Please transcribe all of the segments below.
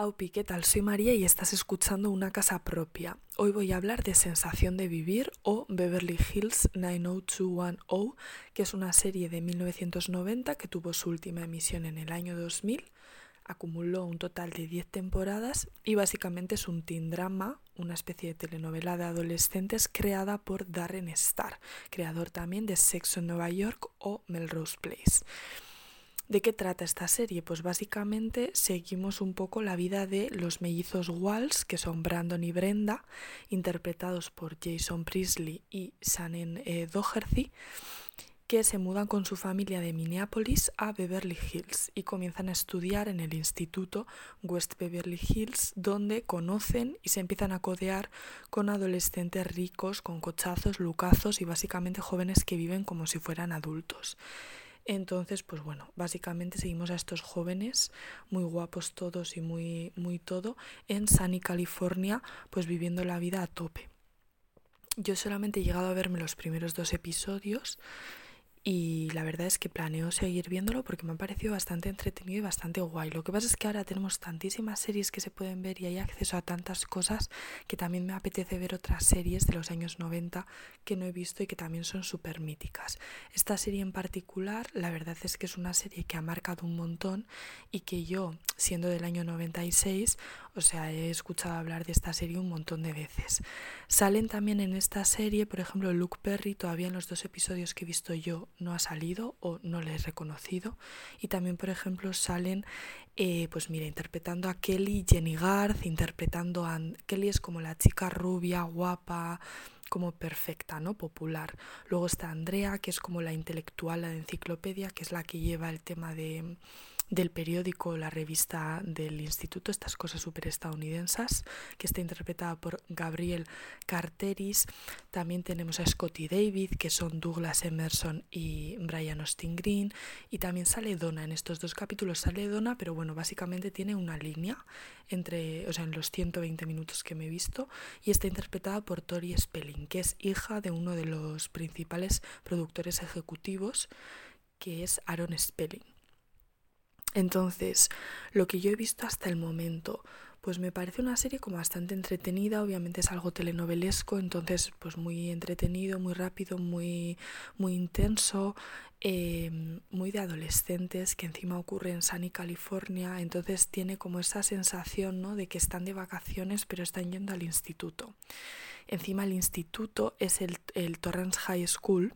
Aupi, ¿qué tal? Soy María y estás escuchando Una Casa Propia. Hoy voy a hablar de Sensación de Vivir o Beverly Hills 90210, que es una serie de 1990 que tuvo su última emisión en el año 2000, acumuló un total de 10 temporadas y básicamente es un teen drama, una especie de telenovela de adolescentes creada por Darren Star, creador también de Sexo en Nueva York o Melrose Place. ¿De qué trata esta serie? Pues básicamente seguimos un poco la vida de los mellizos Walls, que son Brandon y Brenda, interpretados por Jason Priestley y Shannon eh, Doherty, que se mudan con su familia de Minneapolis a Beverly Hills y comienzan a estudiar en el instituto West Beverly Hills, donde conocen y se empiezan a codear con adolescentes ricos, con cochazos, lucazos y básicamente jóvenes que viven como si fueran adultos. Entonces, pues bueno, básicamente seguimos a estos jóvenes, muy guapos todos y muy, muy todo, en Sunny, California, pues viviendo la vida a tope. Yo solamente he llegado a verme los primeros dos episodios y la verdad es que planeo seguir viéndolo porque me ha parecido bastante entretenido y bastante guay. Lo que pasa es que ahora tenemos tantísimas series que se pueden ver y hay acceso a tantas cosas que también me apetece ver otras series de los años 90 que no he visto y que también son súper míticas. Esta serie en particular, la verdad es que es una serie que ha marcado un montón y que yo, siendo del año 96, o sea, he escuchado hablar de esta serie un montón de veces. Salen también en esta serie, por ejemplo, Luke Perry, todavía en los dos episodios que he visto yo no ha salido o no le he reconocido. Y también, por ejemplo, salen, eh, pues mira, interpretando a Kelly, Jenny Garth, interpretando a... Kelly es como la chica rubia, guapa, como perfecta, ¿no? Popular. Luego está Andrea, que es como la intelectual, la de enciclopedia, que es la que lleva el tema de del periódico, la revista del instituto, estas cosas súper estadounidenses, que está interpretada por Gabriel Carteris. También tenemos a Scotty David, que son Douglas Emerson y Brian Austin Green. Y también sale Donna. En estos dos capítulos sale Donna, pero bueno, básicamente tiene una línea entre, o sea, en los 120 minutos que me he visto. Y está interpretada por Tori Spelling, que es hija de uno de los principales productores ejecutivos, que es Aaron Spelling. Entonces, lo que yo he visto hasta el momento, pues me parece una serie como bastante entretenida, obviamente es algo telenovelesco, entonces pues muy entretenido, muy rápido, muy, muy intenso, em, muy de adolescentes, que encima ocurre en Sunny, California, entonces tiene como esa sensación ¿no? de que están de vacaciones pero están yendo al instituto. Encima el instituto es el, el Torrance High School,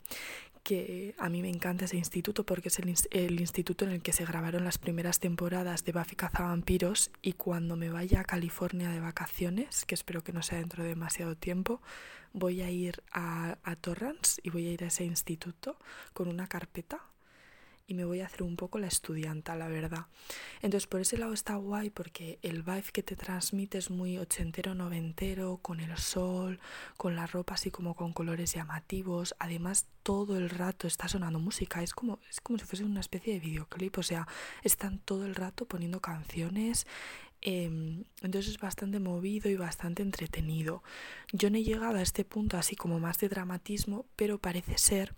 que a mí me encanta ese instituto porque es el, instituto en el que se grabaron las primeras temporadas de Buffy Cazavampiros y cuando me vaya a California de vacaciones, que espero que no sea dentro de demasiado tiempo, voy a ir a, a Torrance y voy a ir a ese instituto con una carpeta y me voy a hacer un poco la estudianta, la verdad. Entonces por ese lado está guay porque el vibe que te transmite es muy ochentero, noventero, con el sol, con la ropa así como con colores llamativos. Además todo el rato está sonando música, es como, es como si fuese una especie de videoclip, o sea, están todo el rato poniendo canciones. Em, entonces es bastante movido y bastante entretenido. Yo no he llegado a este punto así como más de dramatismo, pero parece ser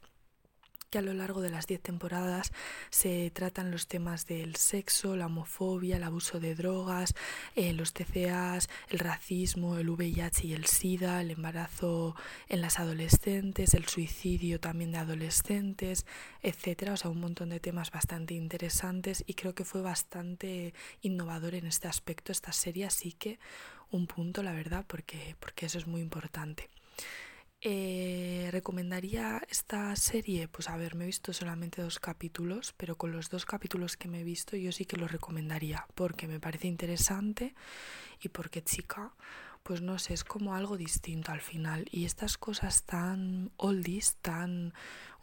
que a lo largo de las 10 temporadas se tratan los temas del sexo, la homofobia, el abuso de drogas, eh, los TCAs, el racismo, el VIH y el SIDA, el embarazo en las adolescentes, el suicidio también de adolescentes, etcétera, o sea, un montón de temas bastante interesantes y creo que fue bastante innovador en este aspecto esta serie, así que un punto, la verdad, porque, porque eso es muy importante. Eh, ¿Recomendaría esta serie? Pues a ver, me he visto solamente dos capítulos, pero con los dos capítulos que me he visto yo sí que lo recomendaría, porque me parece interesante y porque chica, pues no sé, es como algo distinto al final. Y estas cosas tan oldies, tan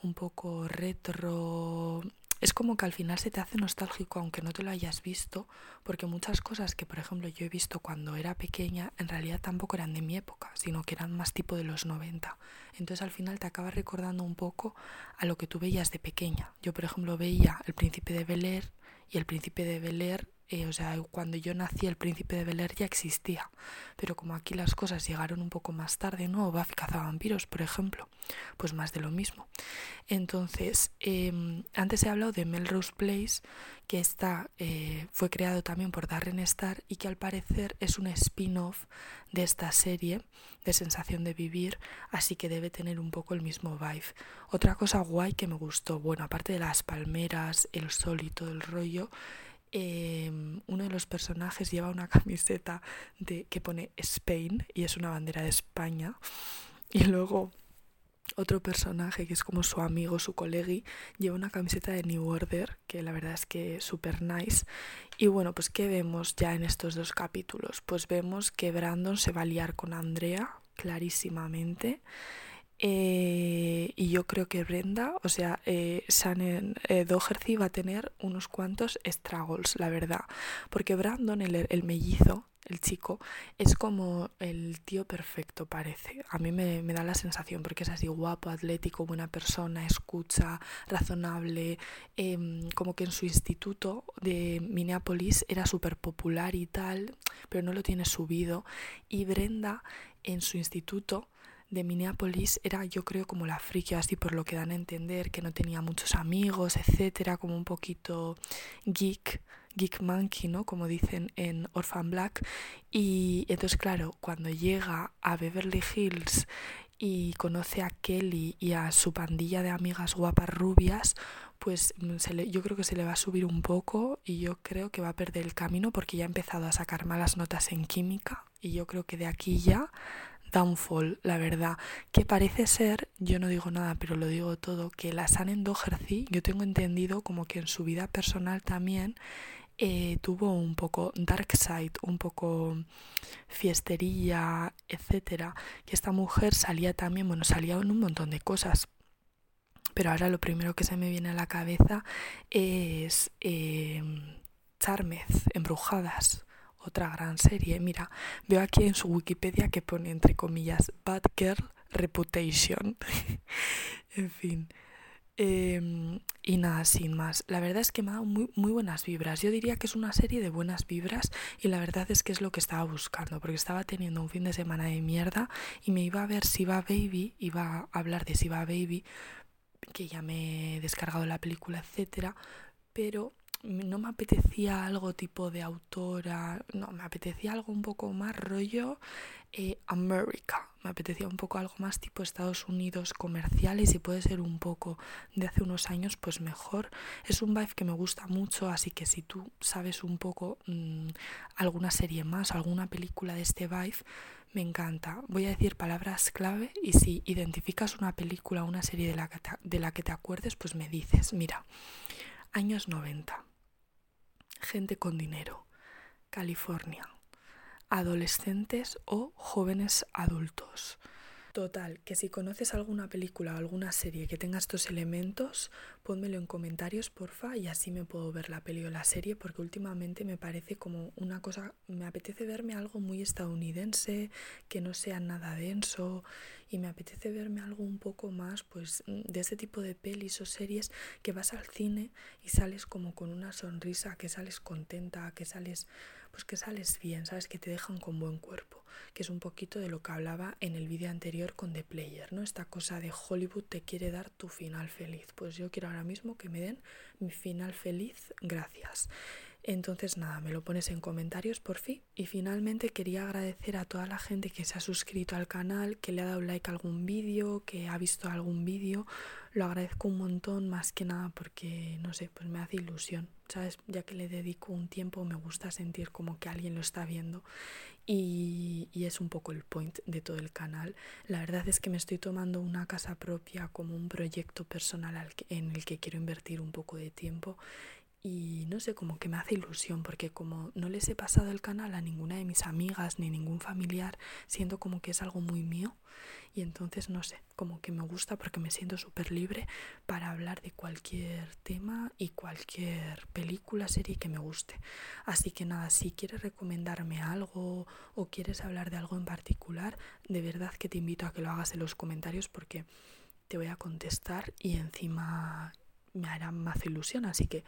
un poco retro, es como que al final se te hace nostálgico aunque no te lo hayas visto, porque muchas cosas que por ejemplo yo he visto cuando era pequeña en realidad tampoco eran de mi época, sino que eran más tipo de los 90. Entonces al final te acabas recordando un poco a lo que tú veías de pequeña. Yo por ejemplo veía El príncipe de Bel Air y El príncipe de Bel Air eh, o sea, cuando yo nací el príncipe de Bel ya existía, pero como aquí las cosas llegaron un poco más tarde, ¿no? Buffy vampiros, por ejemplo, pues más de lo mismo. Entonces, em, antes he hablado de Melrose Place, que está, eh, fue creado también por Darren Star y que al parecer es un spin-off de esta serie de sensación de vivir, así que debe tener un poco el mismo vibe. Otra cosa guay que me gustó, bueno, aparte de las palmeras, el sol y todo el rollo, em, uno de los personajes lleva una camiseta de, que pone Spain y es una bandera de España. Y luego otro personaje que es como su amigo, su colegui, lleva una camiseta de New Order, que la verdad es que es súper nice. Y bueno, pues ¿qué vemos ya en estos dos capítulos? Pues vemos que Brandon se va a liar con Andrea, clarísimamente. Eh, y yo creo que Brenda, o sea, eh, Shannon eh, Doherty va a tener unos cuantos struggles, la verdad. Porque Brandon, el, el mellizo, el chico, es como el tío perfecto, parece. A mí me, da la sensación, porque es así guapo, atlético, buena persona, escucha, razonable, em, como que en su instituto de Minneapolis era súper popular y tal, pero no lo tiene subido. Y Brenda en su instituto de Minneapolis era yo creo como la friki así por lo que dan a entender que no tenía muchos amigos etcétera como un poquito geek geek monkey no como dicen en Orphan Black. Y entonces claro cuando llega a Beverly Hills y conoce a Kelly y a su pandilla de amigas guapas rubias pues se le, yo creo que se le va a subir un poco y yo creo que va a perder el camino porque ya ha empezado a sacar malas notas en química y yo creo que de aquí ya downfall, la verdad, que parece ser, yo no digo nada, pero lo digo todo, que la San Doherty, yo tengo entendido como que en su vida personal también eh, tuvo un poco dark side, un poco fiestería, etcétera, que esta mujer salía también, bueno, salía en un montón de cosas, pero ahora lo primero que se me viene a la cabeza es eh, Charmez, Embrujadas otra gran serie. Mira, veo aquí en su Wikipedia que pone entre comillas Bad Girl Reputation. en fin. Em, y nada, sin más. La verdad es que me ha dado muy, muy buenas vibras. Yo diría que es una serie de buenas vibras y la verdad es que es lo que estaba buscando, porque estaba teniendo un fin de semana de mierda y me iba a ver si va Baby, iba a hablar de si va Baby, que ya me he descargado la película, etcétera, pero no me apetecía algo tipo de autora, no, me apetecía algo un poco más rollo eh, America, me apetecía un poco algo más tipo Estados Unidos comercial y puede ser un poco de hace unos años, pues mejor. Es un vibe que me gusta mucho, así que si tú sabes un poco mm, alguna serie más, alguna película de este vibe, me encanta. Voy a decir palabras clave y si identificas una película o una serie de la, de la que te acuerdes, pues me dices, mira, años 90 gente con dinero, California, adolescentes o jóvenes adultos. Total, que si conoces alguna película o alguna serie que tenga estos elementos, pónmelo en comentarios, porfa, y así me puedo ver la peli o la serie, porque últimamente me parece como una cosa, me apetece verme algo muy estadounidense, que no sea nada denso, y me apetece verme algo un poco más, pues, de ese tipo de pelis o series que vas al cine y sales como con una sonrisa, que sales contenta, que sales pues que sales bien, sabes que te dejan con buen cuerpo, que es un poquito de lo que hablaba en el vídeo anterior con The Player, ¿no? Esta cosa de Hollywood te quiere dar tu final feliz. Pues yo quiero ahora mismo que me den mi final feliz, gracias. Entonces nada, me lo pones en comentarios por fin. Y finalmente quería agradecer a toda la gente que se ha suscrito al canal, que le ha dado like a algún vídeo, que ha visto algún vídeo. Lo agradezco un montón más que nada porque, no sé, pues me hace ilusión. ¿Sabes? Ya que le dedico un tiempo me gusta sentir como que alguien lo está viendo. Y, y es un poco el point de todo el canal. La verdad es que me estoy tomando una casa propia como un proyecto personal en el que quiero invertir un poco de tiempo y no sé, como que me hace ilusión porque como no les he pasado el canal a ninguna de mis amigas ni ningún familiar, siento como que es algo muy mío y entonces no sé, como que me gusta porque me siento súper libre para hablar de cualquier tema y cualquier película, serie que me guste. Así que nada, si quieres recomendarme algo o quieres hablar de algo en particular, de verdad que te invito a que lo hagas en los comentarios porque te voy a contestar y encima me hará más ilusión, así que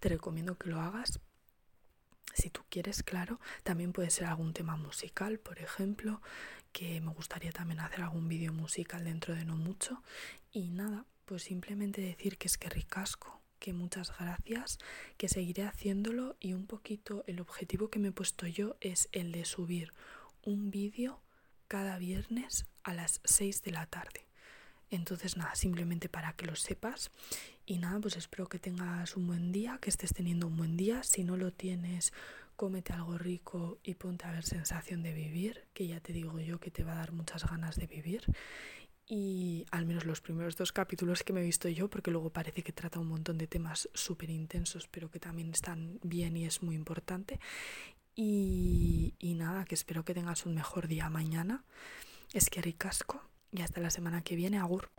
te recomiendo que lo hagas. Si tú quieres, claro, también puede ser algún tema musical, por ejemplo, que me gustaría también hacer algún vídeo musical dentro de no mucho. Y nada, pues simplemente decir que es que ricasco, que muchas gracias, que seguiré haciéndolo y un poquito el objetivo que me he puesto yo es el de subir un vídeo cada viernes a las 6 de la tarde. Entonces nada, simplemente para que lo sepas y nada, pues espero que tengas un buen día, que estés teniendo un buen día. Si no lo tienes, cómete algo rico y ponte a ver sensación de vivir, que ya te digo yo que te va a dar muchas ganas de vivir. Y al menos los primeros dos capítulos que me he visto yo, porque luego parece que trata un montón de temas súper intensos, pero que también están bien y es muy importante. Y, y nada, que espero que tengas un mejor día mañana. Es que ricasco y hasta la semana que viene, Agur.